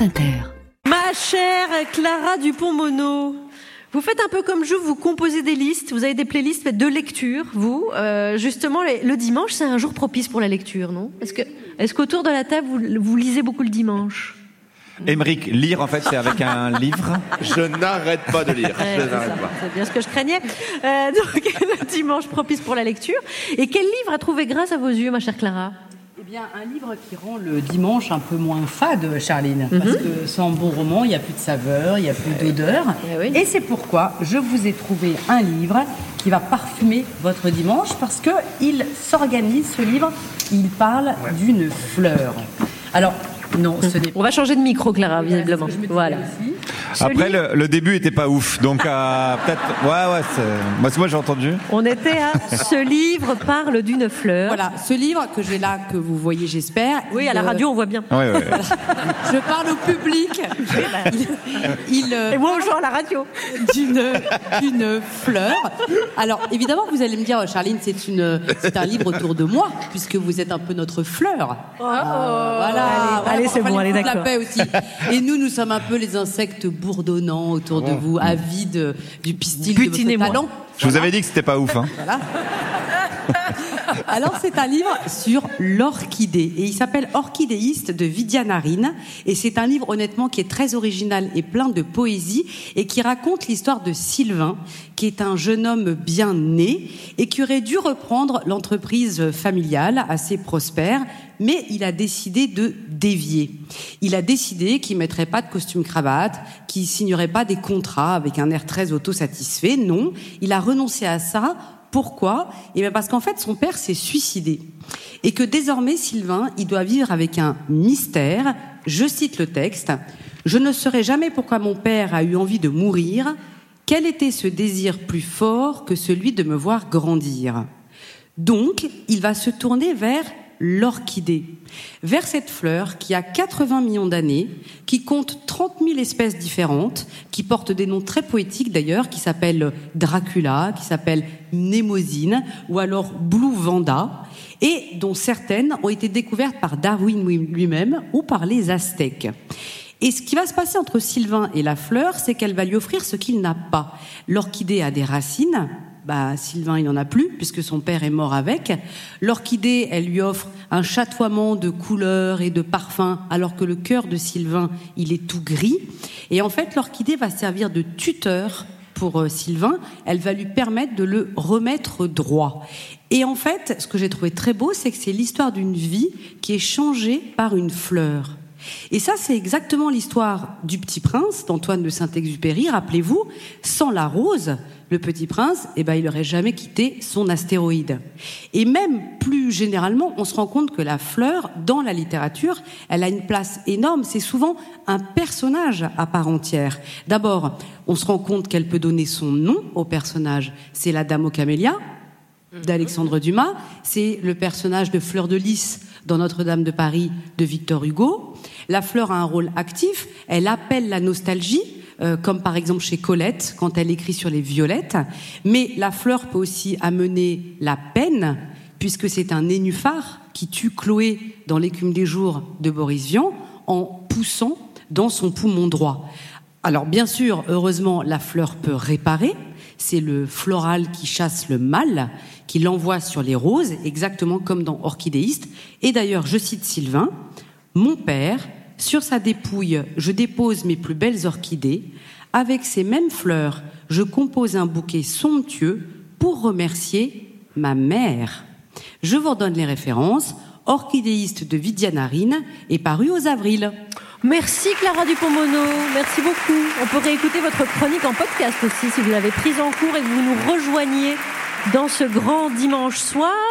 France Inter. Ma chère Clara Dupont-Mono, vous faites un peu comme je, vous composez des listes, vous avez des playlists de lecture, vous. Euh, justement, le dimanche, c'est un jour propice pour la lecture, non? Est-ce que, est-ce qu'autour de la table, vous, vous lisez beaucoup le dimanche? Émeric, lire en fait c'est avec un livre? Je n'arrête pas de lire. Ouais, je c'est n'arrête ça, pas. c'est bien ce que je craignais. Euh, donc, le dimanche propice pour la lecture. Et quel livre a trouvé grâce à vos yeux, ma chère Clara? Bien, un livre qui rend le dimanche un peu moins fade, Charline. Parce que sans bon roman, il n'y a plus de saveur, il n'y a plus d'odeur. Eh oui. Et c'est pourquoi je vous ai trouvé un livre qui va parfumer votre dimanche parce que il s'organise, ce livre, il parle d'une fleur. Alors, non, ce n'est On va changer de micro, Clara, visiblement. Voilà. aussi. Après le, le début était pas ouf, donc euh, peut-être. Ouais ouais, c'est- moi, c'est- moi j'ai entendu. On était à Ce livre parle d'une fleur. Voilà, ce livre que j'ai là, que vous voyez, j'espère. Oui, à la euh, radio, on voit bien. Ouais, ouais. Je parle au public. Il, il, euh, Et moi, gens à la radio. d'une d'une fleur. Alors évidemment, vous allez me dire, Charline, c'est une c'est un livre autour de moi puisque vous êtes un peu notre fleur. Euh, voilà, Allez, voilà, allez, pour c'est bon, allez, la d'accord. paix aussi. Et nous, nous sommes un peu les insectes bourdonnants autour de vous, avides du pistil de votre talent. Je vous avais dit que c'était pas ouf. Hein. Voilà. Alors, c'est un livre sur l'orchidée. Et il s'appelle Orchidéiste de Vidya Narine. Et c'est un livre, honnêtement, qui est très original et plein de poésie et qui raconte l'histoire de Sylvain, qui est un jeune homme bien né et qui aurait dû reprendre l'entreprise familiale assez prospère. Mais il a décidé de dévier. Il a décidé qu'il mettrait pas de costume cravate, qu'il signerait pas des contrats avec un air très autosatisfait. Non, il a renoncé à ça pourquoi? Eh bien parce qu'en fait, son père s'est suicidé. Et que désormais, Sylvain, il doit vivre avec un mystère. Je cite le texte. Je ne saurais jamais pourquoi mon père a eu envie de mourir. Quel était ce désir plus fort que celui de me voir grandir? Donc, il va se tourner vers l'orchidée, vers cette fleur qui a 80 millions d'années, qui compte 30 000 espèces différentes, qui porte des noms très poétiques d'ailleurs, qui s'appellent Dracula, qui s'appelle Mnémosine, ou alors Blue Vanda, et dont certaines ont été découvertes par Darwin lui-même ou par les Aztèques. Et ce qui va se passer entre Sylvain et la fleur, c'est qu'elle va lui offrir ce qu'il n'a pas. L'orchidée a des racines. Bah, Sylvain, il n'en a plus, puisque son père est mort avec. L'orchidée, elle lui offre un chatoiement de couleurs et de parfums, alors que le cœur de Sylvain, il est tout gris. Et en fait, l'orchidée va servir de tuteur pour euh, Sylvain. Elle va lui permettre de le remettre droit. Et en fait, ce que j'ai trouvé très beau, c'est que c'est l'histoire d'une vie qui est changée par une fleur. Et ça, c'est exactement l'histoire du Petit Prince d'Antoine de Saint-Exupéry. Rappelez-vous, sans la rose, le Petit Prince, eh ben, il n'aurait jamais quitté son astéroïde. Et même plus généralement, on se rend compte que la fleur, dans la littérature, elle a une place énorme. C'est souvent un personnage à part entière. D'abord, on se rend compte qu'elle peut donner son nom au personnage. C'est la Dame aux camélias, d'Alexandre Dumas, c'est le personnage de Fleur de Lys dans Notre-Dame de Paris de Victor Hugo. La fleur a un rôle actif, elle appelle la nostalgie, euh, comme par exemple chez Colette quand elle écrit sur les violettes, mais la fleur peut aussi amener la peine, puisque c'est un nénuphar qui tue Chloé dans l'écume des jours de Boris Vian en poussant dans son poumon droit. Alors bien sûr, heureusement, la fleur peut réparer. C'est le floral qui chasse le mal, qui l'envoie sur les roses, exactement comme dans Orchidéiste. Et d'ailleurs, je cite Sylvain, Mon père, sur sa dépouille, je dépose mes plus belles orchidées. Avec ces mêmes fleurs, je compose un bouquet somptueux pour remercier ma mère. Je vous redonne les références. Orchidéiste de Vidianarine est paru aux avril. Merci Clara Dupont-Mono, merci beaucoup. On peut réécouter votre chronique en podcast aussi si vous l'avez prise en cours et que vous nous rejoignez dans ce grand dimanche soir.